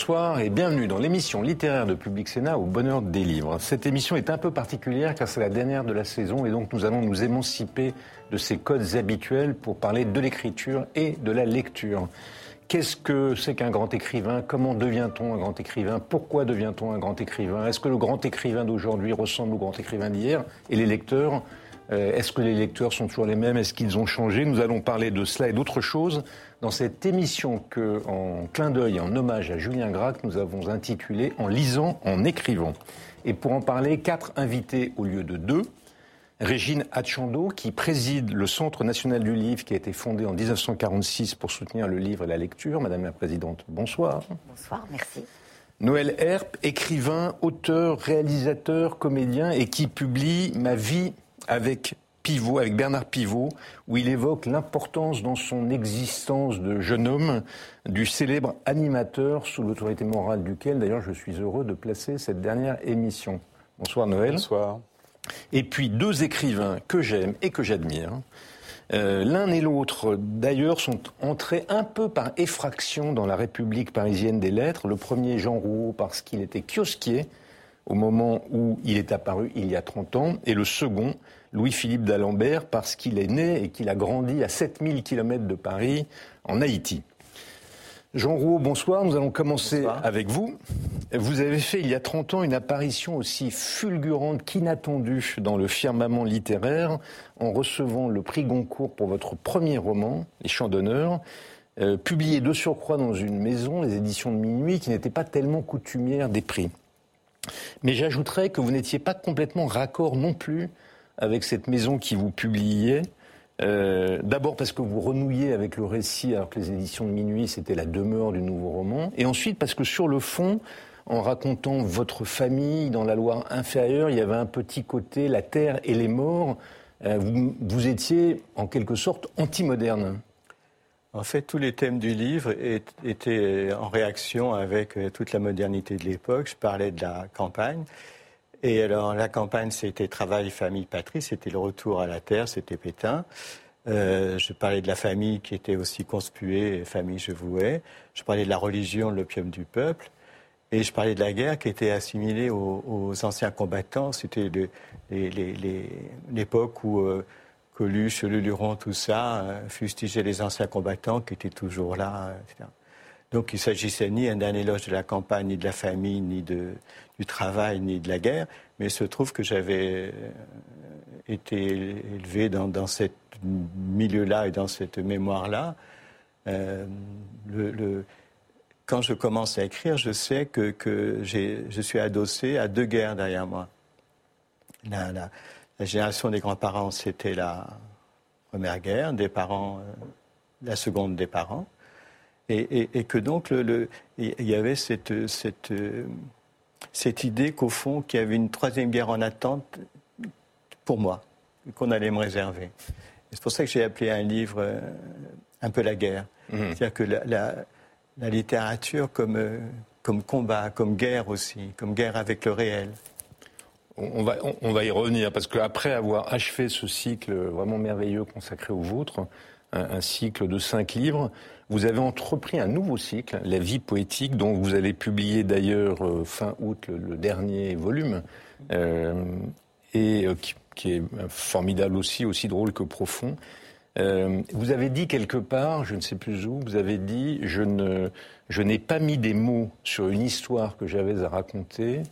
Bonsoir et bienvenue dans l'émission littéraire de Public Sénat au bonheur des livres. Cette émission est un peu particulière car c'est la dernière de la saison et donc nous allons nous émanciper de ces codes habituels pour parler de l'écriture et de la lecture. Qu'est-ce que c'est qu'un grand écrivain? Comment devient-on un grand écrivain? Pourquoi devient-on un grand écrivain? Est-ce que le grand écrivain d'aujourd'hui ressemble au grand écrivain d'hier? Et les lecteurs euh, Est-ce que les lecteurs sont toujours les mêmes? Est-ce qu'ils ont changé? Nous allons parler de cela et d'autres choses dans cette émission que, en clin d'œil en hommage à Julien Gracq, nous avons intitulée En lisant, en écrivant. Et pour en parler, quatre invités au lieu de deux. Régine Hatchando, qui préside le Centre national du livre, qui a été fondé en 1946 pour soutenir le livre et la lecture. Madame la Présidente, bonsoir. Bonsoir, merci. Noël Herp, écrivain, auteur, réalisateur, comédien, et qui publie Ma vie avec Pivot, avec Bernard Pivot, où il évoque l'importance dans son existence de jeune homme du célèbre animateur sous l'autorité morale duquel, d'ailleurs, je suis heureux de placer cette dernière émission. Bonsoir Noël. Bonsoir. Et puis deux écrivains que j'aime et que j'admire. Euh, L'un et l'autre, d'ailleurs, sont entrés un peu par effraction dans la République parisienne des lettres. Le premier, Jean Rouault, parce qu'il était kiosquier au moment où il est apparu il y a 30 ans. Et le second, Louis-Philippe d'Alembert, parce qu'il est né et qu'il a grandi à 7000 km de Paris, en Haïti. Jean Rouault, bonsoir. Nous allons commencer avec vous. Vous avez fait il y a 30 ans une apparition aussi fulgurante qu'inattendue dans le firmament littéraire en recevant le prix Goncourt pour votre premier roman, Les Chants d'honneur, euh, publié de surcroît dans une maison, les éditions de minuit, qui n'était pas tellement coutumière des prix. Mais j'ajouterais que vous n'étiez pas complètement raccord non plus avec cette maison qui vous publiait. Euh, D'abord parce que vous renouiez avec le récit alors que les éditions de minuit c'était la demeure du nouveau roman, et ensuite parce que sur le fond, en racontant votre famille dans la Loire inférieure, il y avait un petit côté la terre et les morts. Euh, vous, étiez en quelque sorte anti-moderne. En fait, tous les thèmes du livre étaient en réaction avec euh, toute la modernité de l'époque. Je parlais de la campagne. Et alors, la campagne, c'était travail, famille, patrie, c'était le retour à la terre, c'était Pétain. Euh, je parlais de la famille qui était aussi conspuée, famille, je vouais. Je parlais de la religion, l'opium du peuple. Et je parlais de la guerre qui était assimilée aux, anciens combattants. C'était l'époque où euh, Coluche, Le Luron, tout ça, euh, fustigeait les anciens combattants qui étaient toujours là, euh. Donc il s'agissait ni d'un éloge de la campagne, ni de la famille, ni du travail, ni de la guerre, mais il se trouve que j'avais euh, été élevé dans, dans ce milieu-là et dans cette mémoire-là. Quand je commence à écrire, je sais que, que je suis adossé à deux guerres derrière moi. La, la, la génération des grands-parents, c'était la première guerre, des parents, euh, la seconde des parents. Et, et, et que donc, le, le, il y avait cette, cette, cette idée qu'au fond, qu'il y avait une troisième guerre en attente pour moi, qu'on allait me réserver. C'est pour ça que j'ai appelé un livre euh, un peu la guerre. Mmh. C'est-à-dire que la, la, la, littérature comme, euh, comme combat, comme guerre aussi, comme guerre avec le réel. On va, y revenir, parce qu'après avoir achevé ce cycle vraiment merveilleux consacré au vôtre, un, cycle de cinq livres, vous avez entrepris un nouveau cycle, La vie poétique, dont vous allez publier d'ailleurs euh, fin août le, dernier volume, euh, et euh, qui, qui, est formidable aussi, aussi drôle que profond. Vous avez dit quelque part, je ne sais plus où, vous avez dit je ne, je n'ai pas mis des mots sur une histoire que j'avais à raconter,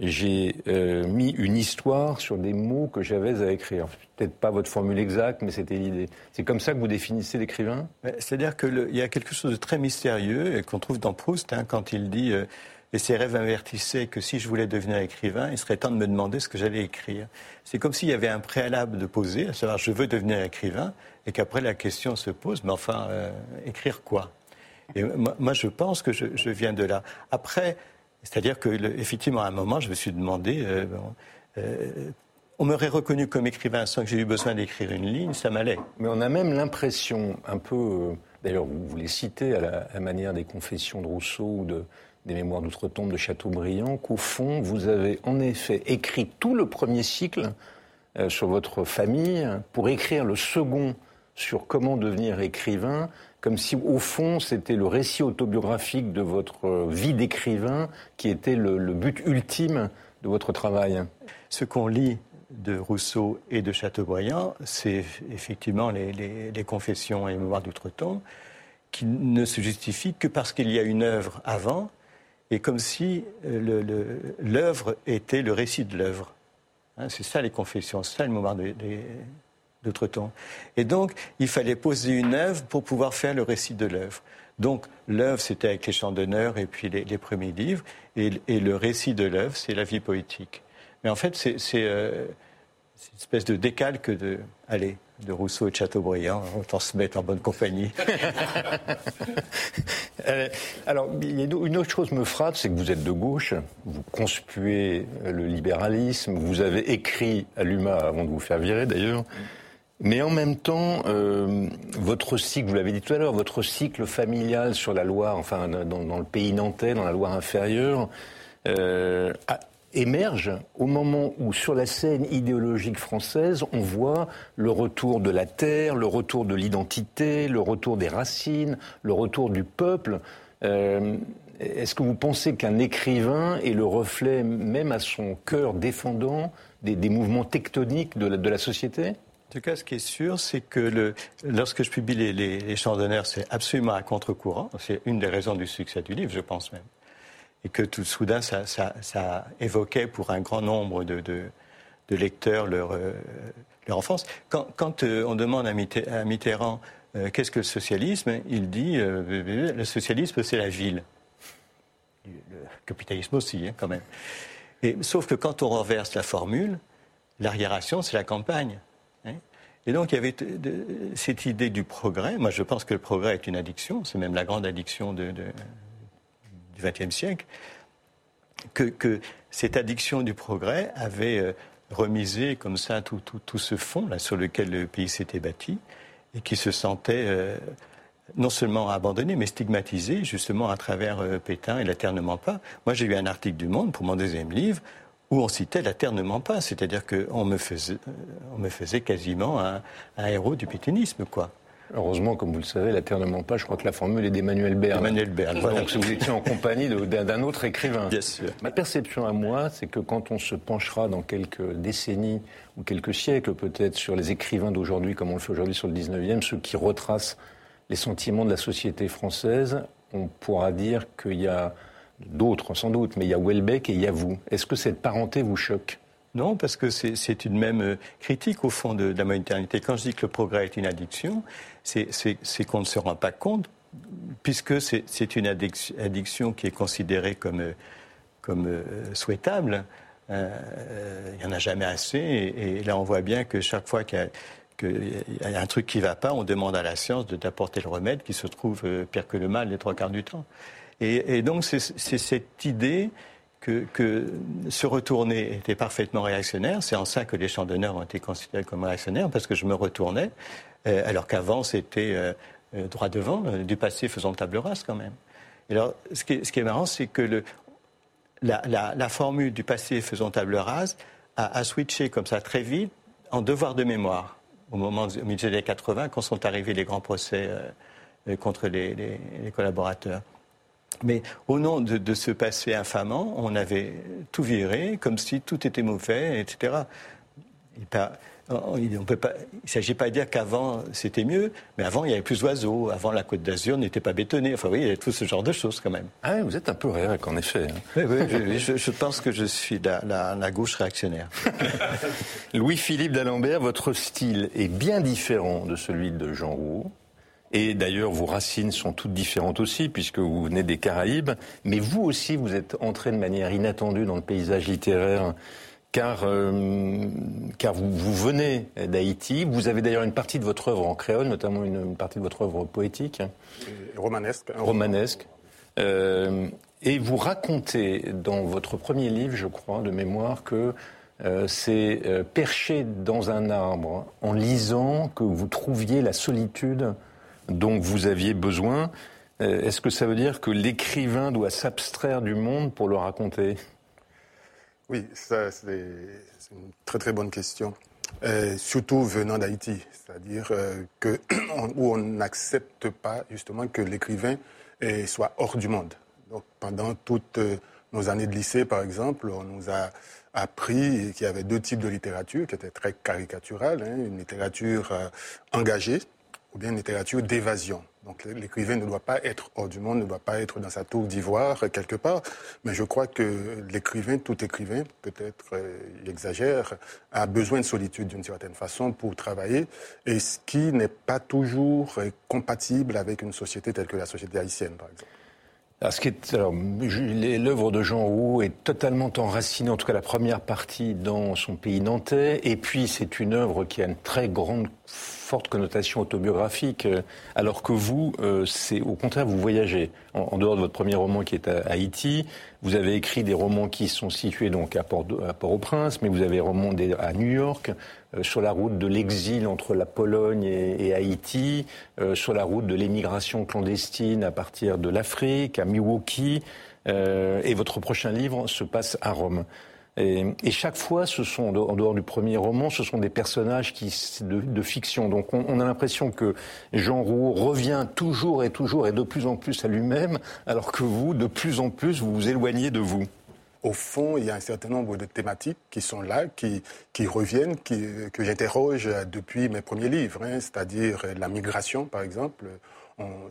j'ai euh, mis une histoire sur des mots que j'avais à écrire. Peut-être pas votre formule exacte, mais c'était l'idée. C'est comme ça que vous définissez l'écrivain? C'est-à-dire qu'il y a quelque chose de très mystérieux qu'on trouve dans Proust hein, quand il dit euh, Et ses rêves avertissaient que si je voulais devenir écrivain, il serait temps de me demander ce que j'allais écrire. C'est comme s'il y avait un préalable de poser, à savoir je veux devenir écrivain, et qu'après la question se pose mais enfin, euh, écrire quoi? Et moi, moi, je pense que je, je viens de là. Après, c'est-à-dire que, effectivement, à un moment, je me suis demandé, euh, bon, on m'aurait reconnu comme écrivain sans que j'ai eu besoin d'écrire une ligne, ça m'allait. Mais on a même l'impression, un peu, d'ailleurs vous, les citez à la, manière des confessions de Rousseau ou de, des mémoires d'outre-tombe de Chateaubriand, qu'au fond, vous avez en effet écrit tout le premier cycle sur votre famille pour écrire le second sur comment devenir écrivain, comme si au fond c'était le récit autobiographique de votre vie d'écrivain qui était le, but ultime de votre travail. Ce qu'on lit de Rousseau et de Chateaubriand, c'est effectivement les, confessions et les mémoires d'outre-tombe qui ne se justifient que parce qu'il y a une œuvre avant et comme si euh, l'œuvre était le récit de l'œuvre. Hein, c'est ça les confessions, c'est ça le mémoire de, d'autres temps. Et donc, il fallait poser une œuvre pour pouvoir faire le récit de l'œuvre. Donc, l'œuvre, c'était avec les chants d'honneur et puis les, premiers livres, et, le récit de l'œuvre, c'est la vie poétique. Mais en fait, c'est euh, une espèce de décalque de, allez, de Rousseau et de Chateaubriand. Autant se mettre en bonne compagnie. Euh, alors, une autre chose me frappe, c'est que vous êtes de gauche, vous conspuez le libéralisme, vous avez écrit à l'UMA avant de vous faire virer d'ailleurs. Mais en même temps, euh, votre cycle, vous l'avez dit tout à l'heure, votre cycle familial sur la Loire, enfin dans, le pays nantais, dans la Loire inférieure, euh, émerge au moment où sur la scène idéologique française, on voit le retour de la terre, le retour de l'identité, le retour des racines, le retour du peuple. Euh, est-ce que vous pensez qu'un écrivain est le reflet, même à son cœur défendant, des, mouvements tectoniques de la société? En tout cas, ce qui est sûr, c'est que lorsque je publie les, les, chants d'honneur, c'est absolument à contre-courant. C'est une des raisons du succès du livre, je pense même. Et que tout soudain, ça, évoquait pour un grand nombre de, lecteurs leur, euh, leur enfance. Quand, quand euh, on demande à, Mitterrand euh, qu'est-ce que le socialisme, il dit le socialisme, c'est la ville. Le capitalisme aussi, hein, quand même. Et, sauf que quand on renverse la formule, l'arriération, c'est la campagne. Et donc il y avait cette idée du progrès. Moi je pense que le progrès est une addiction, c'est même la grande addiction du XXe siècle. Que, cette addiction du progrès avait euh, remisé comme ça tout, ce fond sur lequel le pays s'était bâti et qui se sentait euh, non seulement abandonné, mais stigmatisé justement à travers euh, Pétain et l'aternement pas. Moi j'ai eu un article du Monde pour mon deuxième livre où on citait l'aternement pas, c'est-à-dire qu'on me faisait, on me faisait quasiment un, héros du pétainisme, quoi. Heureusement, comme vous le savez, l'aternement pas, je crois que la formule est d'Emmanuel Berne. Emmanuel Berne, voilà. Donc vous étiez en compagnie d'un autre écrivain. Bien sûr. Ma perception à moi, c'est que quand on se penchera dans quelques décennies ou quelques siècles peut-être sur les écrivains d'aujourd'hui, comme on le fait aujourd'hui sur le 19e, ceux qui retracent les sentiments de la société française, on pourra dire qu'il y a d'autres sans doute, mais il y a Welbeck et il y a vous. Est-ce que cette parenté vous choque? Non, parce que c'est une même euh, critique au fond de, la modernité. Quand je dis que le progrès est une addiction, c'est qu'on ne se rend pas compte, puisque c'est une addiction qui est considérée comme, euh, comme euh, souhaitable. il n'y en a jamais assez. Et, là, on voit bien que chaque fois qu'il y, a un truc qui ne va pas, on demande à la science de d'apporter le remède qui se trouve pire que le mal les trois quarts du temps. Et, donc c'est cette idée que, se retourner était parfaitement réactionnaire. C'est en ça que les chants d'honneur ont été considérés comme réactionnaires, parce que je me retournais, euh, alors qu'avant c'était euh, euh, droit devant, du passé faisant table rase quand même. Et alors, ce qui est, marrant, c'est que la, formule du passé faisant table rase a, switché comme ça très vite en devoir de mémoire au moment milieu des années 80, quand sont arrivés les grands procès contre les collaborateurs. Mais au nom de, ce passé infamant, on avait tout viré, comme si tout était mauvais, etc. Il ne s'agit pas de dire qu'avant c'était mieux, mais avant il y avait plus d'oiseaux, avant la côte d'Azur n'était pas bétonnée. Enfin oui, il y a tout ce genre de choses quand même. Ah vous êtes un peu réac en effet. Hein. Oui, oui je, pense que je suis la, la gauche réactionnaire. Louis-Philippe d'Alembert, votre style est bien différent de celui de Jean Roux. Et d'ailleurs, vos racines sont toutes différentes aussi, puisque vous venez des Caraïbes. Mais vous aussi, vous êtes entré de manière inattendue dans le paysage littéraire, car, euh, car vous, vous, venez d'Haïti. Vous avez d'ailleurs une partie de votre œuvre en créole, notamment une, partie de votre œuvre poétique. Romanesque. Romanesque. Euh, et vous racontez dans votre premier livre, je crois, de mémoire, que euh, c'est euh, perché dans un arbre en lisant que vous trouviez la solitude dont vous aviez besoin. Euh, est-ce que ça veut dire que l'écrivain doit s'abstraire du monde pour le raconter? Oui, ça c'est une très très bonne question. surtout venant d'Haïti, c'est-à-dire que où on n'accepte pas justement que l'écrivain soit hors du monde. Donc pendant toutes nos années de lycée, par exemple, on nous a appris qu'il y avait deux types de littérature qui étaient très caricaturales, hein, une littérature euh, engagée ou bien une littérature d'évasion. Donc l'écrivain ne doit pas être hors du monde, ne doit pas être dans sa tour d'ivoire quelque part, mais je crois que l'écrivain, tout écrivain, peut-être euh, il exagère, a besoin de solitude d'une certaine façon pour travailler, et ce qui n'est pas toujours euh, compatible avec une société telle que la société haïtienne, par exemple. L'œuvre de Jean Roux est totalement enracinée, en tout cas la première partie, dans son pays nantais. Et puis, c'est une œuvre qui a une très grande forte connotation autobiographique, euh, alors que vous, euh, c'est au contraire, vous voyagez. En, dehors de votre premier roman qui est à Haïti, vous avez écrit des romans qui sont situés donc à Port-au-Prince, mais vous avez remonté à New York, sur la route de l'exil entre la Pologne et, Haïti, sur la route de l'émigration clandestine à partir de l'Afrique, à Milwaukee, et votre prochain livre se passe à Rome. Et, chaque fois, ce sont, en dehors du premier roman, ce sont des personnages qui, de, fiction. Donc on, a l'impression que Jean Roux revient toujours et toujours et de plus en plus à lui-même, alors que vous, de plus en plus, vous vous éloignez de vous. Au fond, il y a un certain nombre de thématiques qui sont là, qui, qui reviennent, qui, que j'interroge depuis mes premiers livres, hein, c'est-à-dire la migration, par exemple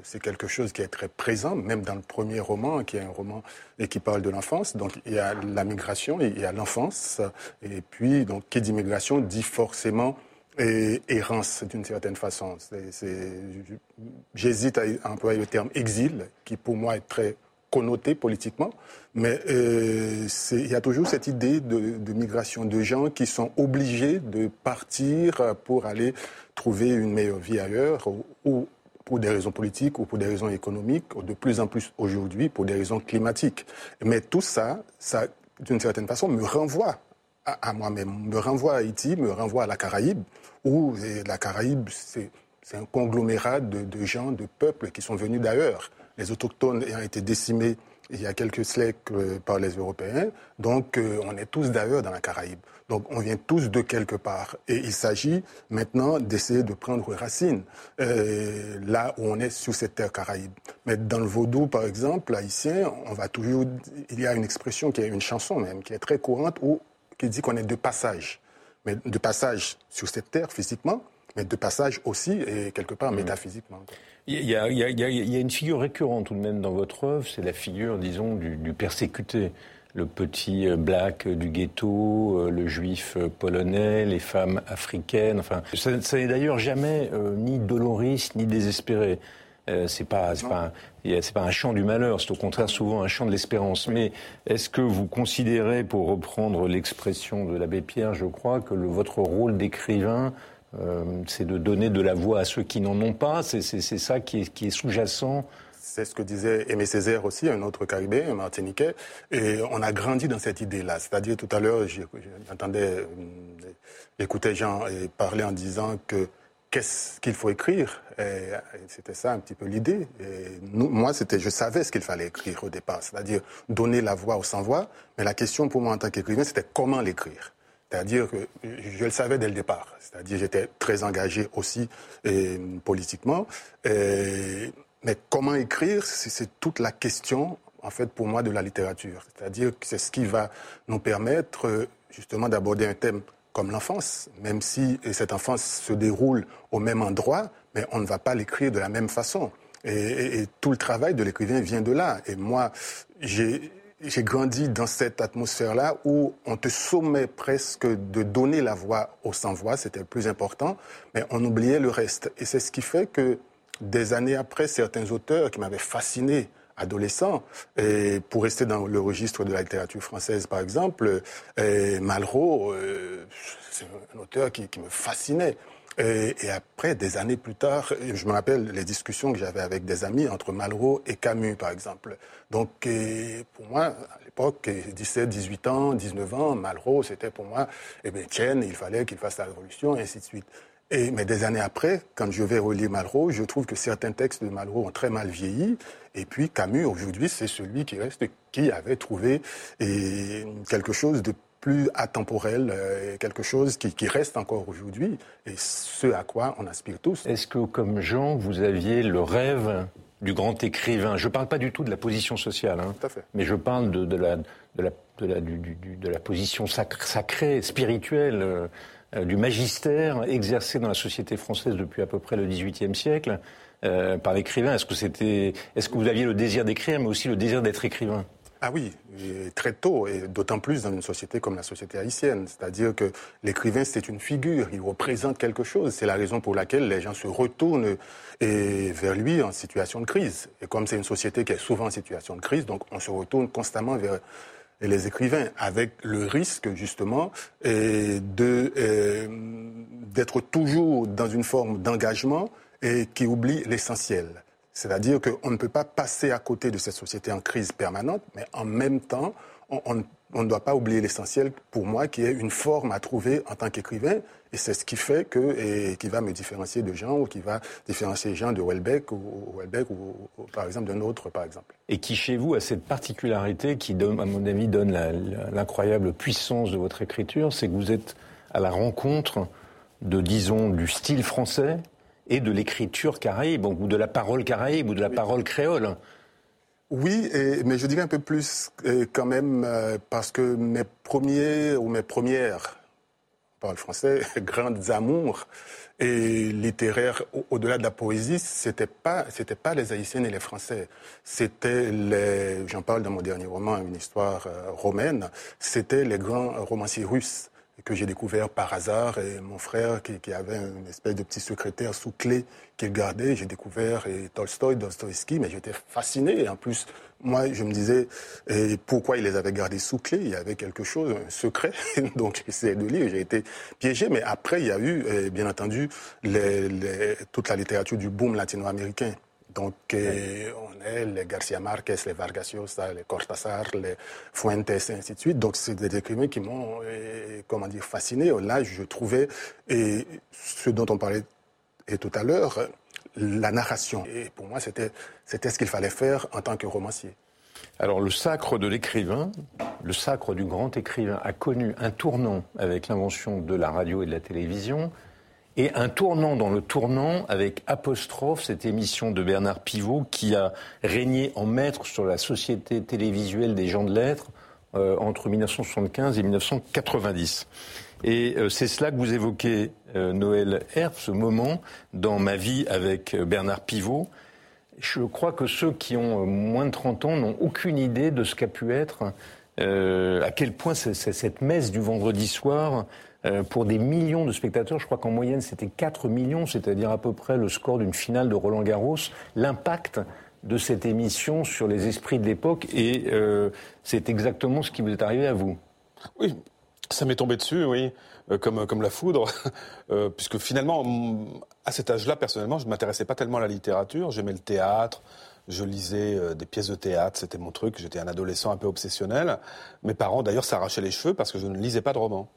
c'est quelque chose qui est très présent, même dans le premier roman, qui est un roman et qui parle de l'enfance. Donc il y a la migration, il y a l'enfance, et puis donc qui dit migration dit forcément errance d'une certaine façon. J'hésite à employer le terme exil, qui pour moi est très connoté politiquement, mais euh, il y a toujours cette idée de, migration de gens qui sont obligés de partir pour aller trouver une meilleure vie ailleurs ou pour des raisons politiques ou pour des raisons économiques, ou de plus en plus aujourd'hui pour des raisons climatiques. Mais tout ça, ça d'une certaine façon, me renvoie à, moi-même, me renvoie à Haïti, me renvoie à la Caraïbe, où la Caraïbe, c'est un conglomérat de, gens, de peuples qui sont venus d'ailleurs. Les autochtones ayant été décimés il y a quelques siècles euh, par les Européens. Donc, euh, on est tous d'ailleurs dans la Caraïbe. Donc, on vient tous de quelque part. Et il s'agit maintenant d'essayer de prendre racine euh, là où on est sur cette terre Caraïbe. Mais dans le vaudou, par exemple, haïtien, on va toujours. Il y a une expression qui est une chanson même, qui est très courante, où, qui dit qu'on est de passage. Mais de passage sur cette terre physiquement, mais de passage aussi et quelque part métaphysiquement. Il y, a, une figure récurrente tout de même dans votre œuvre, c'est la figure, disons, du, persécuté. Le petit euh, black du ghetto, euh, le juif euh, polonais, les femmes africaines. Enfin, ça, n'est d'ailleurs jamais ni doloriste ni désespéré. c'est pas, c'est pas, pas, un chant du malheur, c'est au contraire souvent un chant de l'espérance. Mais est-ce que vous considérez, pour reprendre l'expression de l'abbé Pierre, je crois, que le, votre rôle d'écrivain euh, c'est de donner de la voix à ceux qui n'en ont pas. C'est ça qui est, sous-jacent. C'est ce que disait Aimé Césaire aussi, un autre Caribéen, un Martiniquais. Et on a grandi dans cette idée-là. C'est-à-dire, tout à l'heure, j'entendais, euh, j'écoutais Jean parler en disant que qu'est-ce qu'il faut écrire C'était ça un petit peu l'idée. Moi, c'était, je savais ce qu'il fallait écrire au départ, c'est-à-dire donner la voix aux sans-voix. Mais la question pour moi en tant qu'écrivain, c'était comment l'écrire. C'est-à-dire que je le savais dès le départ. C'est-à-dire j'étais très engagé aussi politiquement. mais comment écrire, c'est toute la question, en fait, pour moi, de la littérature. C'est-à-dire que c'est ce qui va nous permettre justement d'aborder un thème comme l'enfance, même si cette enfance se déroule au même endroit, mais on ne va pas l'écrire de la même façon. et tout le travail de l'écrivain vient de là. Et moi, j'ai j'ai grandi dans cette atmosphère-là où on te sommet presque de donner la voix aux sans-voix, c'était le plus important, mais on oubliait le reste. Et c'est ce qui fait que des années après, certains auteurs qui m'avaient fasciné adolescent, et pour rester dans le registre de la littérature française par exemple, Malraux, euh, c'est un auteur qui me fascinait. Et, après, des années plus tard, je me rappelle les discussions que j'avais avec des amis entre Malraux et Camus, par exemple. Donc, pour moi, à l'époque, 17, 18 ans, 19 ans, Malraux, c'était pour moi, eh bien, tienne, il fallait qu'il fasse la révolution, et ainsi de suite. Et, mais des années après, quand je vais relire Malraux, je trouve que certains textes de Malraux ont très mal vieilli. Et puis Camus, aujourd'hui, c'est celui qui reste, qui avait trouvé et, quelque chose de plus atemporel, euh, quelque chose qui, qui reste encore aujourd'hui, et ce à quoi on aspire tous. Est-ce que, comme Jean, vous aviez le rêve du grand écrivain? Je ne parle pas du tout de la position sociale, hein, tout à fait. mais je parle de, de, la, de, la, de, la, du, du, de la position sacrée, spirituelle. Euh, euh, du magistère exercé dans la société française depuis à peu près le XVIIIe siècle euh, par l'écrivain. Est-ce que c'était, est-ce que vous aviez le désir d'écrire, mais aussi le désir d'être écrivain? Ah oui, très tôt, et d'autant plus dans une société comme la société haïtienne. C'est-à-dire que l'écrivain, c'est une figure, il représente quelque chose. C'est la raison pour laquelle les gens se retournent vers lui en situation de crise. Et comme c'est une société qui est souvent en situation de crise, donc on se retourne constamment vers les écrivains, avec le risque justement de d'être toujours dans une forme d'engagement et qui oublie l'essentiel. C'est-à-dire qu'on ne peut pas passer à côté de cette société en crise permanente, mais en même temps, on, ne doit pas oublier l'essentiel pour moi, qui est une forme à trouver en tant qu'écrivain. Et c'est ce qui fait que, et qui va me différencier de Jean, ou qui va différencier Jean de Welbeck, ou, Welbeck, ou, par exemple d'un autre, par exemple. Et qui, chez vous, a cette particularité qui, donne, à mon avis, donne l'incroyable puissance de votre écriture, c'est que vous êtes à la rencontre de, disons, du style français et de l'écriture caraïbe, ou de la parole caraïbe, ou de la parole créole. Oui, mais je dirais un peu plus quand même euh, parce que mes premiers ou mes premières, parle français, grandes amours et littéraires au-delà de la poésie, c'était pas c'était pas les Haïtiennes et les Français, c'était les, j'en parle dans mon dernier roman, une histoire euh, romaine, c'était les grands romanciers russes que j'ai découvert par hasard. Et mon frère, qui, avait une espèce de petit secrétaire sous clé qu'il gardait, j'ai découvert et Tolstoï, Dostoïevski, mais j'étais fasciné. Et en plus, moi, je me disais pourquoi il les avait gardés sous clé? Il y avait quelque chose, un secret. Donc, essayé de lire. J'ai été piégé. Mais après, il y a eu, bien entendu, toute la littérature du boom latino-américain. Donc, on est les Garcia Marquez, les Vargas Llosa, les Cortázar, les Fuentes, et ainsi de suite. Donc, c'est des écrivains qui m'ont, euh, comment dire, fasciné. Là, je trouvais, et ce dont on parlait tout à l'heure, la narration. Et pour moi, c'était, c'était ce qu'il fallait faire en tant que romancier. Alors, le sacre de l'écrivain, le sacre du grand écrivain, a connu un tournant avec l'invention de la radio et de la télévision et un tournant dans le tournant avec Apostrophe, cette émission de Bernard Pivot qui a régné en maître sur la société télévisuelle des gens de lettres euh, entre 1975 et 1990. Et euh, c'est cela que vous évoquez, euh, Noël Herb, ce moment dans ma vie avec Bernard Pivot. Je crois que ceux qui ont moins de 30 ans n'ont aucune idée de ce qu'a pu être, à quel point cette messe du vendredi soir euh, pour des millions de spectateurs. Je crois qu'en moyenne, c'était 4 millions, c'est-à-dire à peu près le score d'une finale de Roland Garros. L'impact de cette émission sur les esprits de l'époque, et euh, c'est exactement ce qui vous est arrivé à vous. Oui, ça m'est tombé dessus, oui, euh, comme, comme la foudre, puisque finalement, à cet âge-là, personnellement, je ne m'intéressais pas tellement à la littérature, j'aimais le théâtre, je lisais des pièces de théâtre, c'était mon truc, j'étais un adolescent un peu obsessionnel. Mes parents, d'ailleurs, s'arrachaient les cheveux parce que je ne lisais pas de romans.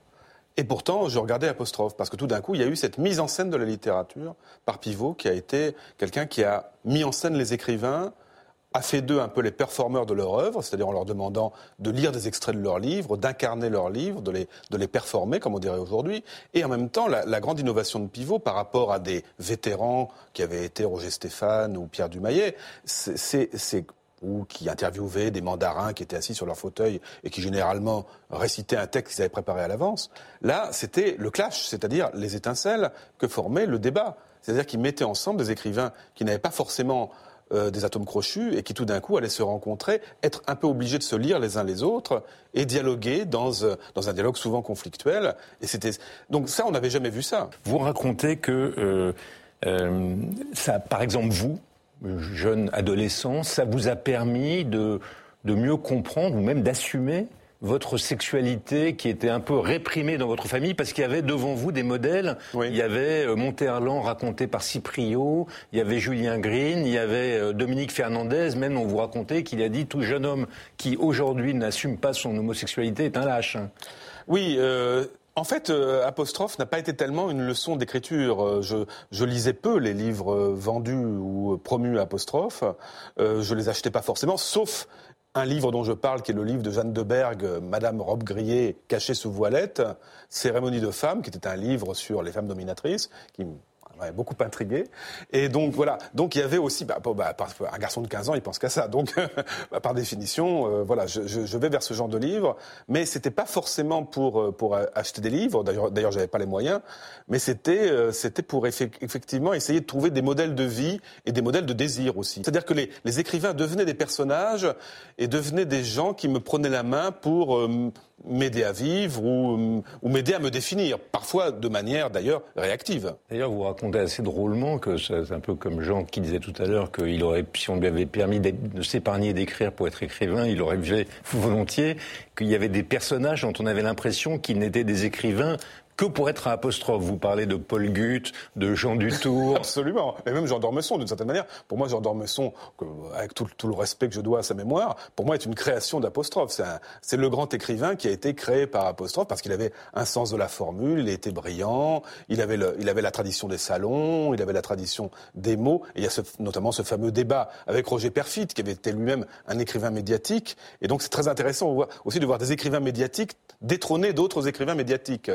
Et pourtant, je regardais Apostrophe, parce que tout d'un coup, il y a eu cette mise en scène de la littérature par Pivot, qui a été quelqu'un qui a mis en scène les écrivains, a fait d'eux un peu les performeurs de leur œuvre, c'est-à-dire en leur demandant de lire des extraits de leurs livres, d'incarner leurs livres, de les, de les performer, comme on dirait aujourd'hui. Et en même temps, la, la, grande innovation de Pivot par rapport à des vétérans qui avaient été Roger Stéphane ou Pierre Dumayet, c'est ou qui interviewaient des mandarins qui étaient assis sur leur fauteuil et qui généralement récitaient un texte qu'ils avaient préparé à l'avance. Là, c'était le clash, c'est-à-dire les étincelles que formait le débat. C'est-à-dire qu'ils mettaient ensemble des écrivains qui n'avaient pas forcément euh, des atomes crochus et qui tout d'un coup allaient se rencontrer, être un peu obligés de se lire les uns les autres et dialoguer dans, euh, un dialogue souvent conflictuel. Et c'était donc ça, on n'avait jamais vu ça. Vous racontez que euh, ça, par exemple, vous, jeune adolescent, ça vous a permis de, de mieux comprendre ou même d'assumer votre sexualité qui était un peu réprimée dans votre famille parce qu'il y avait devant vous des modèles. Il y avait euh, Monterland raconté par Ciprio, il y avait Julien Green, il y avait euh, Dominique Fernandez. Même on vous racontait qu'il a dit tout jeune homme qui aujourd'hui n'assume pas son homosexualité est un lâche. Oui. Euh... En fait, euh, Apostrophe n'a pas été tellement une leçon d'écriture. Euh, je, je, lisais peu les livres vendus ou promus Apostrophe. Euh, je les achetais pas forcément, sauf un livre dont je parle, qui est le livre de Jeanne de Berg, Madame Robe Grillée, cachée sous voilette, Cérémonie de femmes, qui était un livre sur les femmes dominatrices, qui beaucoup intrigué. Et donc voilà, donc il y avait aussi, bah, bah, un garçon de 15 ans, il pense qu'à ça. Donc bah, par définition, euh, voilà, je, je, vais vers ce genre de livre, mais c'était pas forcément pour euh, pour acheter des livres. D'ailleurs, d'ailleurs, j'avais pas les moyens, mais c'était euh, c'était pour effectivement essayer de trouver des modèles de vie et des modèles de désir aussi. C'est-à-dire que les, les écrivains devenaient des personnages et devenaient des gens qui me prenaient la main pour m'aider à vivre ou, m'aider à me définir, parfois de manière d'ailleurs réactive. D'ailleurs, vous racontez assez drôlement que c'est un peu comme Jean qui disait tout à l'heure qu'il aurait, si on lui avait permis de s'épargner d'écrire pour être écrivain, il aurait fait volontiers, qu'il y avait des personnages dont on avait l'impression qu'ils n'étaient des écrivains que pour être un apostrophe. Vous parlez de Paul Gutt, de Jean Dutour. Absolument. Et même Jean d'Ormesson, d'une certaine manière. Pour moi, Jean d'Ormesson, avec tout, le respect que je dois à sa mémoire, pour moi, est une création d'apostrophe. C'est le grand écrivain qui a été créé par apostrophe parce qu'il avait un sens de la formule, il était brillant, il avait, il avait la tradition des salons, il avait la tradition des mots. Et il y a notamment ce fameux débat avec Roger Perfit, qui avait été lui-même un écrivain médiatique. Et donc, c'est très intéressant aussi de voir des écrivains médiatiques détrôner d'autres écrivains médiatiques.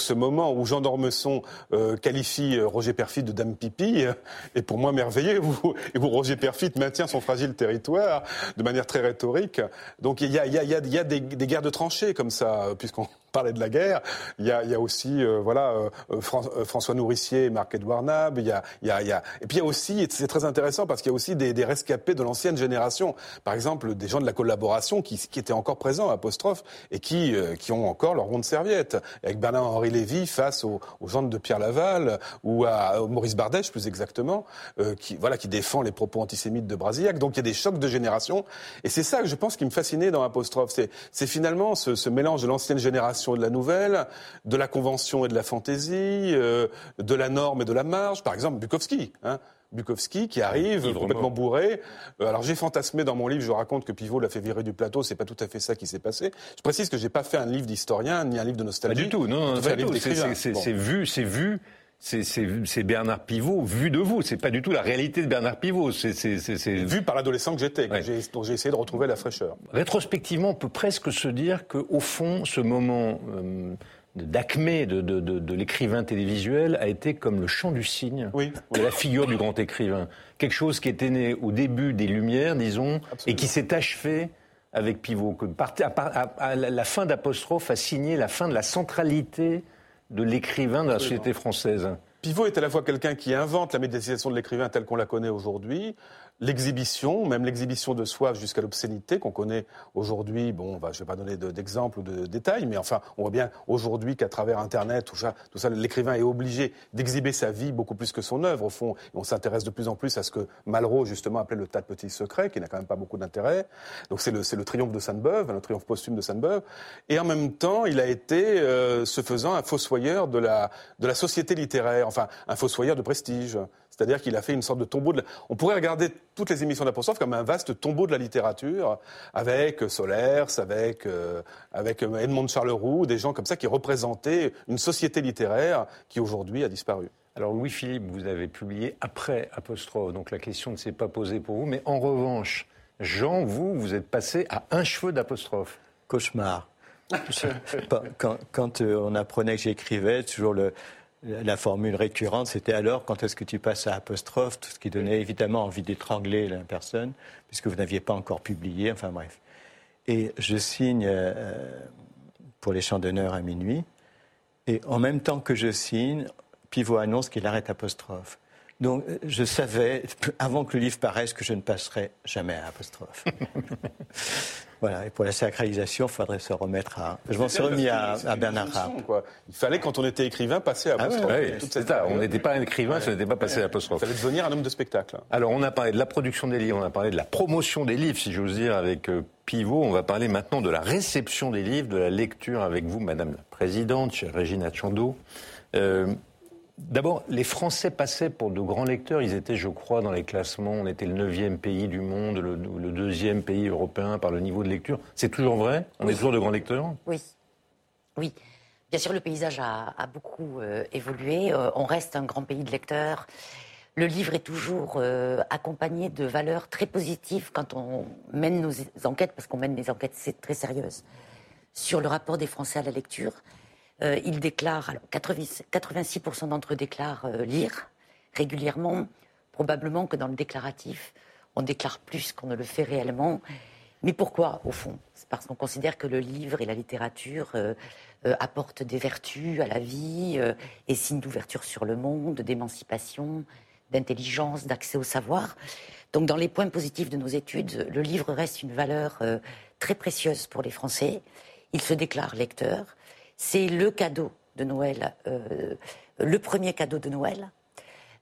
Ce moment où Jean d'Ormesson euh, qualifie euh, Roger Perfit de dame pipi euh, est pour moi merveilleux, et où Roger Perfit maintient son fragile territoire de manière très rhétorique. Donc il y a, des, des, guerres de tranchées comme ça, puisqu'on parlait de la guerre. Il y a, aussi euh, voilà euh, euh, François Nourricier et Marc-Edouard Nab. Il y a, il y a. Et puis il y a aussi, c'est très intéressant parce qu'il y a aussi des, rescapés de l'ancienne génération. Par exemple, des gens de la collaboration qui, étaient encore présents, apostrophe, et qui, ont encore leur ronde serviette. Avec Bernard-Henri Lévy face aux, aux, gens de Pierre Laval ou à Maurice Bardèche, plus exactement, qui, voilà, qui défend les propos antisémites de Brasillac. Donc il y a des chocs de génération. Et c'est ça que je pense qui me fascinait dans apostrophe. C'est finalement ce mélange de l'ancienne génération de la nouvelle, de la convention et de la fantaisie, euh, de la norme et de la marge. Par exemple, Bukowski. Hein. Bukowski qui arrive complètement bourré. Euh, alors j'ai fantasmé dans mon livre, je raconte que Pivot l'a fait virer du plateau. C'est pas tout à fait ça qui s'est passé. Je précise que j'ai pas fait un livre d'historien ni un livre de nostalgie. Pas du tout, non, non C'est vu, c'est vu c'est Bernard Pivot vu de vous. C'est pas du tout la réalité de Bernard Pivot. C'est vu par l'adolescent que j'étais, dont j'ai essayé de retrouver la fraîcheur. Rétrospectivement, on peut presque se dire qu'au fond, ce moment euh, d'acmé de, de, de, de l'écrivain télévisuel a été comme le chant du cygne oui, de la figure du grand écrivain. Quelque chose qui était né au début des Lumières, disons, et qui s'est achevé avec Pivot. Que à, la fin d'Apostrophe a signé la fin de la centralité de l'écrivain de la société française. Pivot est à la fois quelqu'un qui invente la médiatisation de l'écrivain telle qu'on la connaît aujourd'hui, l'exhibition, même l'exhibition de soi jusqu'à l'obscénité qu'on connaît aujourd'hui. Bon, bah, je ne vais pas donner d'exemples ou de détails, mais enfin, on voit bien aujourd'hui qu'à travers Internet, tout ça, tout ça l'écrivain est obligé d'exhiber sa vie beaucoup plus que son œuvre. Au fond, on s'intéresse de plus en plus à ce que Malraux justement appelait le tas de petits secrets, qui n'a quand même pas beaucoup d'intérêt. Donc c'est le, triomphe de Sainte-Beuve, le triomphe posthume de Sainte-Beuve. Et en même temps, il a été, euh, se faisant, un fossoyeur de la, de la société littéraire, enfin un fossoyeur de prestige. C'est-à-dire qu'il a fait une sorte de tombeau de On pourrait regarder toutes les émissions d'apostrophe comme un vaste tombeau de la littérature, avec Solers, avec, euh, avec Edmond Charleroux, des gens comme ça qui représentaient une société littéraire qui aujourd'hui a disparu. Alors Louis-Philippe, vous avez publié après apostrophe, donc la question ne s'est pas posée pour vous, mais en revanche, Jean, vous, vous êtes passé à un cheveu d'apostrophe. Cauchemar. quand, quand, euh, on apprenait que j'écrivais, toujours le, la formule récurrente, c'était alors quand est-ce que tu passes à apostrophe, ce qui donnait évidemment envie d'étrangler la personne, puisque vous n'aviez pas encore publié, enfin bref. Et je signe euh, pour les chants d'honneur à minuit, et en même temps que je signe, Pivot annonce qu'il arrête apostrophe. Donc, je savais, avant que le livre paraisse, que je ne passerais jamais à apostrophe. voilà, et pour la sacralisation, il faudrait se remettre à. Je m'en suis remis à, Bernard Rapp. Il fallait, quand on était écrivain, passer à ah apostrophe. on n'était pas un écrivain, ce n'était pas passer à apostrophe. Il fallait devenir un homme de spectacle. Alors, on a parlé de la production des livres, on a parlé de la promotion des livres, si j'ose dire, avec euh, Pivot. On va parler maintenant de la réception des livres, de la lecture avec vous, Madame la Présidente, chère Régine Chando. Euh, D'abord, les Français passaient pour de grands lecteurs. Ils étaient, je crois, dans les classements. On était le neuvième pays du monde, le, deuxième pays européen par le niveau de lecture. C'est toujours vrai? On est toujours de grands lecteurs? Oui. Oui. Bien sûr, le paysage a, beaucoup euh, évolué. Euh, on reste un grand pays de lecteurs. Le livre est toujours euh, accompagné de valeurs très positives quand on mène nos enquêtes, parce qu'on mène des enquêtes très sérieuses, sur le rapport des Français à la lecture. Euh, ils déclarent, alors 86% d'entre eux déclarent euh, lire régulièrement. Probablement que dans le déclaratif, on déclare plus qu'on ne le fait réellement. Mais pourquoi, au fond? Parce qu'on considère que le livre et la littérature euh, apportent des vertus à la vie et signes d'ouverture sur le monde, d'émancipation, d'intelligence, d'accès au savoir. Donc, dans les points positifs de nos études, le livre reste une valeur très précieuse pour les Français. Ils se déclarent lecteurs. C'est le cadeau de Noël, euh, le premier cadeau de Noël.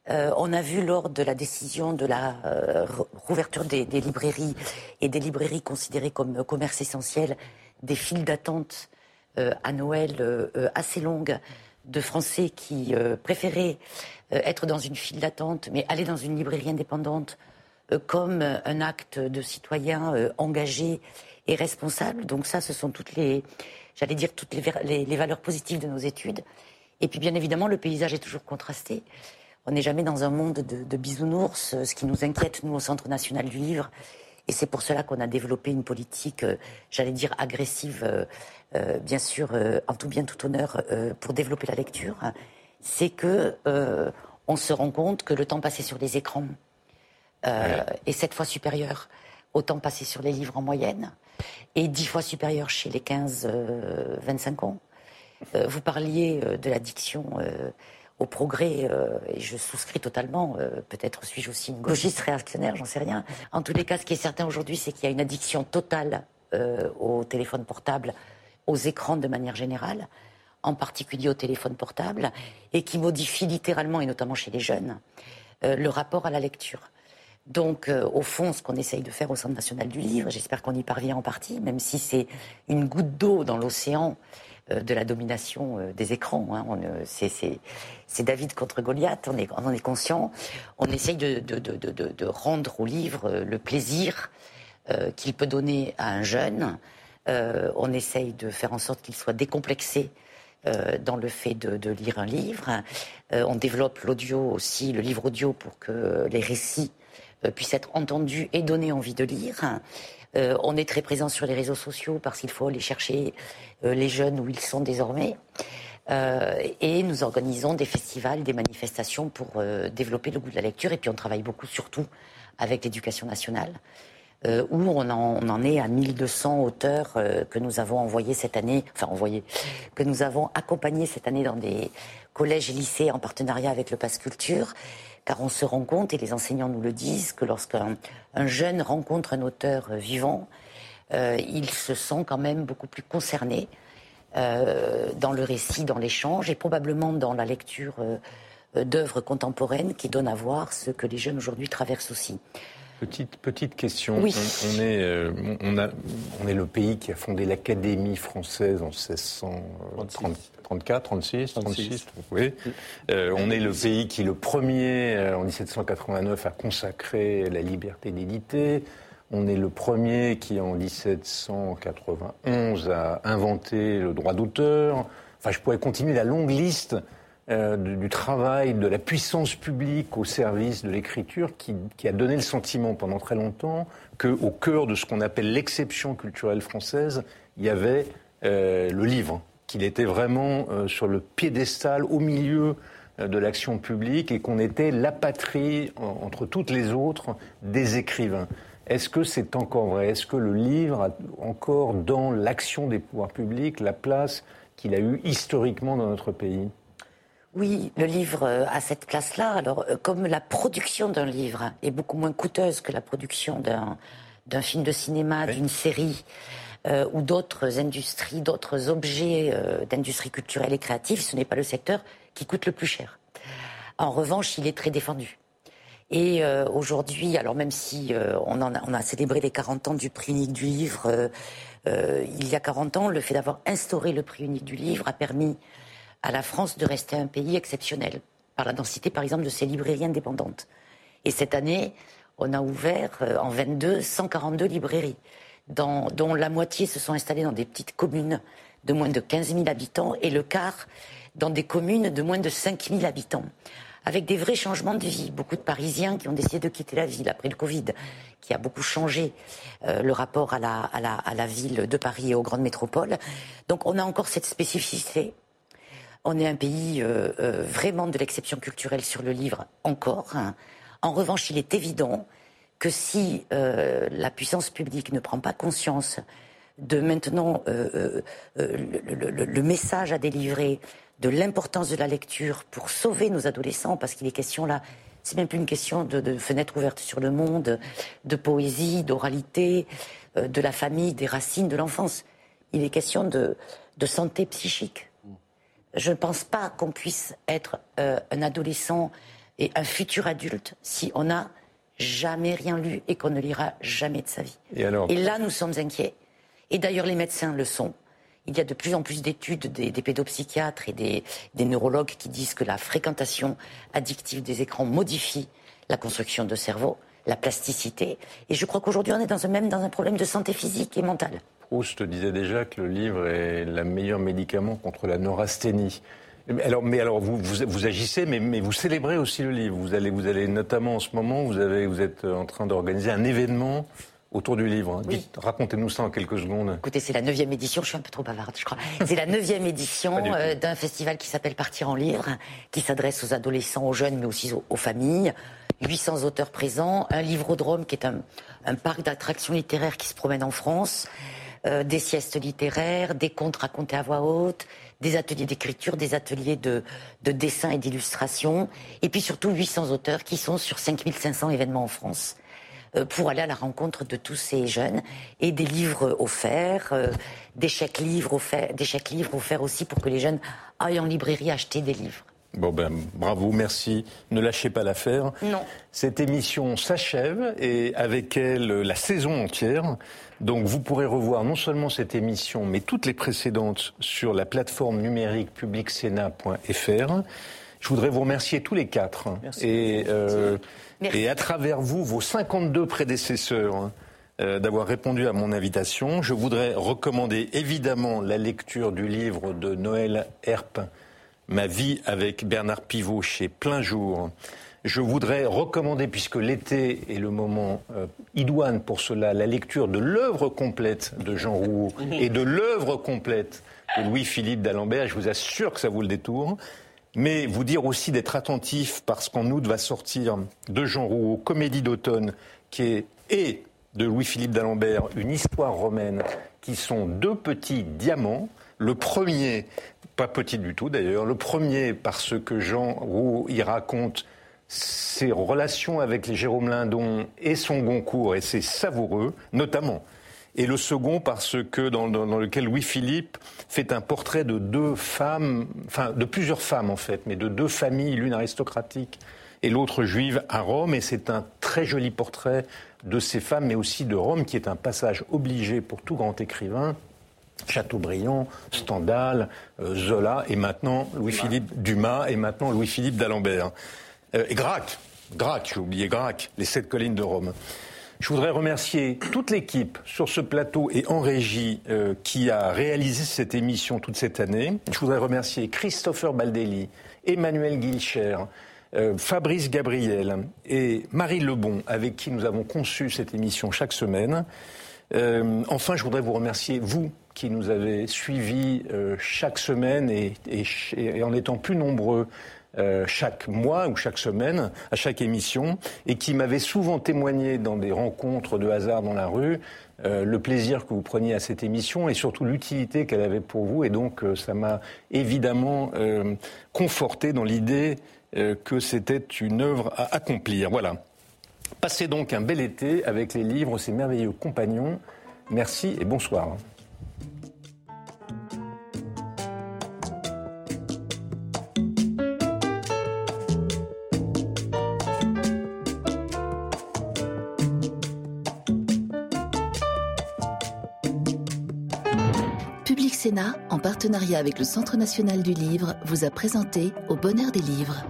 Euh, on a vu lors de la décision de la euh, rouverture des, librairies et des librairies considérées comme commerce essentiel des files d'attente à Noël assez longues de Français qui préféraient être dans une file d'attente, mais aller dans une librairie indépendante comme un acte de citoyen engagé et responsable. Donc ça, ce sont toutes les, j'allais dire, toutes les, valeurs positives de nos études. Et puis, bien évidemment, le paysage est toujours contrasté. On n'est jamais dans un monde de, bisounours, ce qui nous inquiète, nous, au Centre national du livre. Et c'est pour cela qu'on a développé une politique, euh, j'allais dire, agressive, euh, euh, bien sûr, en tout bien, tout honneur, pour développer la lecture. C'est que on se rend compte que le temps passé sur les écrans est sept fois supérieur au temps passé sur les livres en moyenne et dix fois supérieur chez les 15-25 euh, ans. Euh, vous parliez euh, de l'addiction au progrès, et je souscris totalement. Peut-être suis-je aussi une gauchiste réactionnaire, j'en sais rien. En tous les cas, ce qui est certain aujourd'hui, c'est qu'il y a une addiction totale au téléphone portable, aux écrans de manière générale, en particulier au téléphone portable, et qui modifie littéralement, et notamment chez les jeunes, le rapport à la lecture. Donc, euh, au fond, ce qu'on essaye de faire au Centre national du livre, j'espère qu'on y parvient en partie, même si c'est une goutte d'eau dans l'océan euh, de la domination euh, des écrans. Hein. c'est David contre Goliath, on, en est conscient. On essaye de, rendre au livre le plaisir qu'il peut donner à un jeune. on essaye de faire en sorte qu'il soit décomplexé dans le fait de, lire un livre. on développe l'audio aussi, le livre audio, pour que les récits puisse être entendu et donner envie de lire. Euh, on est très présent sur les réseaux sociaux parce qu'il faut aller chercher euh, les jeunes où ils sont désormais. et nous organisons des festivals, des manifestations pour développer le goût de la lecture. Et puis on travaille beaucoup surtout avec l'éducation nationale, où on en, est à 1200 auteurs que nous avons envoyés cette année, enfin envoyés, que nous avons accompagnés cette année dans des collèges et lycées en partenariat avec le Pass Culture car on se rend compte, et les enseignants nous le disent, que lorsqu'un jeune rencontre un auteur euh, vivant, euh, il se sent quand même beaucoup plus concerné euh, dans le récit, dans l'échange, et probablement dans la lecture d'œuvres contemporaines qui donnent à voir ce que les jeunes aujourd'hui traversent aussi. Petite, petite question. On, est, on, a, on est le pays qui a fondé l'Académie française en 1630. 34, 36, 36, oui. Euh, on est le pays qui, le premier, euh, en 1789, a consacré la liberté d'éditer. On est le premier qui, en 1791, a inventé le droit d'auteur. Enfin, je pourrais continuer la longue liste euh, du, travail, de la puissance publique au service de l'écriture qui, a donné le sentiment pendant très longtemps qu'au cœur de ce qu'on appelle l'exception culturelle française, il y avait le livre qu'il était vraiment euh, sur le piédestal au milieu euh, de l'action publique et qu'on était la patrie entre toutes les autres des écrivains. Est-ce que c'est encore vrai? Est-ce que le livre a encore dans l'action des pouvoirs publics la place qu'il a eue historiquement dans notre pays? Oui, le livre euh, a cette place-là. Alors, euh, comme la production d'un livre est beaucoup moins coûteuse que la production d'un, film de cinéma, d'une série euh, ou d'autres industries, d'autres objets d'industrie culturelle et créative, ce n'est pas le secteur qui coûte le plus cher. En revanche, il est très défendu. Et aujourd'hui, alors même si on, en a, on, a, célébré les 40 ans du prix unique du livre, il y a 40 ans, le fait d'avoir instauré le prix unique du livre a permis à la France de rester un pays exceptionnel, par la densité, par exemple, de ses librairies indépendantes. Et cette année, on a ouvert euh, en 22 142 librairies, dont la moitié se sont installées dans des petites communes de moins de 15 000 habitants et le quart dans des communes de moins de 5 000 habitants avec des vrais changements de vie. Beaucoup de Parisiens qui ont décidé de quitter la ville après le Covid, qui a beaucoup changé euh, le rapport à la, à, la, à la, ville de Paris et aux grandes métropoles. Donc on a encore cette spécificité on est un pays euh, euh, vraiment de l'exception culturelle sur le livre encore. Hein. En revanche, il est évident que si euh, la puissance publique ne prend pas conscience de maintenant le, message à délivrer, de l'importance de la lecture pour sauver nos adolescents, parce qu'il est question là, c'est même plus une question de, de fenêtre ouverte sur le monde, de poésie, d'oralité, de la famille, des racines, de l'enfance. Il est question de santé psychique je ne pense pas qu'on puisse être euh, un adolescent et un futur adulte si on n'a jamais rien lu et qu'on ne lira jamais de sa vie. Et, là, nous sommes inquiets. Et d'ailleurs, les médecins le sont. Il y a de plus en plus d'études des, pédopsychiatres et des, neurologues qui disent que la fréquentation addictive des écrans modifie la construction de cerveau, la plasticité. Et je crois qu'aujourd'hui, on est dans un, même dans un problème de santé physique et mentale. Proust disait déjà que le livre est le meilleur médicament contre la neurasthénie. Alors, mais alors vous, vous, agissez, mais, mais, vous célébrez aussi le livre. Vous allez, vous allez notamment en ce moment, vous, avez, vous êtes en train d'organiser un événement autour du livre. Racontez-nous ça en quelques secondes. Écoutez, c'est la neuvième édition, je suis un peu trop bavarde, je crois. C'est la neuvième édition euh, d'un festival qui s'appelle Partir en livre, qui s'adresse aux adolescents, aux jeunes, mais aussi aux, familles. 800 auteurs présents, un livrodrome qui est un, parc d'attractions littéraires qui se promène en France. Euh, des siestes littéraires, des contes racontés à voix haute, des ateliers d'écriture, des ateliers de, dessin et d'illustration, et puis surtout 800 auteurs qui sont sur 5500 événements en France euh, pour aller à la rencontre de tous ces jeunes et des livres offerts, euh, des chèques livres offerts, des chèques livres offerts aussi pour que les jeunes aillent en librairie acheter des livres. Bon ben bravo, merci. Ne lâchez pas l'affaire. Non. Cette émission s'achève et avec elle la saison entière. Donc vous pourrez revoir non seulement cette émission, mais toutes les précédentes sur la plateforme numérique publicsena.fr. Je voudrais vous remercier tous les quatre. Et, euh, et à travers vous, vos 52 prédécesseurs, euh, d'avoir répondu à mon invitation. Je voudrais recommander évidemment la lecture du livre de Noël Herp, Ma vie avec Bernard Pivot chez Plein Jour. Je voudrais recommander, puisque l'été est le moment euh, idoine pour cela, la lecture de l'œuvre complète de Jean Rouault et de l'œuvre complète de Louis-Philippe d'Alembert. Je vous assure que ça vaut le détour. Mais vous dire aussi d'être attentif parce qu'en août va sortir de Jean Rouault Comédie d'automne qui est et de Louis-Philippe d'Alembert une histoire romaine qui sont deux petits diamants. Le premier, pas petit du tout d'ailleurs, le premier parce que Jean Rouault y raconte ses relations avec Jérôme Lindon et son Goncourt, et c'est savoureux, notamment. Et le second parce que dans, lequel Louis-Philippe fait un portrait de deux femmes, enfin de plusieurs femmes en fait, mais de deux familles, l'une aristocratique et l'autre juive à Rome, et c'est un très joli portrait de ces femmes, mais aussi de Rome, qui est un passage obligé pour tout grand écrivain, Chateaubriand, Stendhal, euh, Zola, et maintenant Louis-Philippe Dumas, et maintenant Louis-Philippe d'Alembert. Euh, et Grac, Grac, j'ai oublié Grac, les sept collines de Rome. Je voudrais remercier toute l'équipe sur ce plateau et en régie euh, qui a réalisé cette émission toute cette année. Je voudrais remercier Christopher Baldelli, Emmanuel Guilcher, euh, Fabrice Gabriel et Marie Lebon, avec qui nous avons conçu cette émission chaque semaine. Euh, enfin, je voudrais vous remercier, vous, qui nous avez suivis euh, chaque semaine et, en étant plus nombreux euh, chaque mois ou chaque semaine, à chaque émission, et qui m'avait souvent témoigné dans des rencontres de hasard dans la rue le plaisir que vous preniez à cette émission et surtout l'utilité qu'elle avait pour vous. Et donc, ça m'a évidemment conforté dans l'idée que c'était une œuvre à accomplir. Voilà. Passez donc un bel été avec les livres, ces merveilleux compagnons. Merci et bonsoir. Public Sénat, en partenariat avec le Centre national du livre, vous a présenté Au bonheur des livres.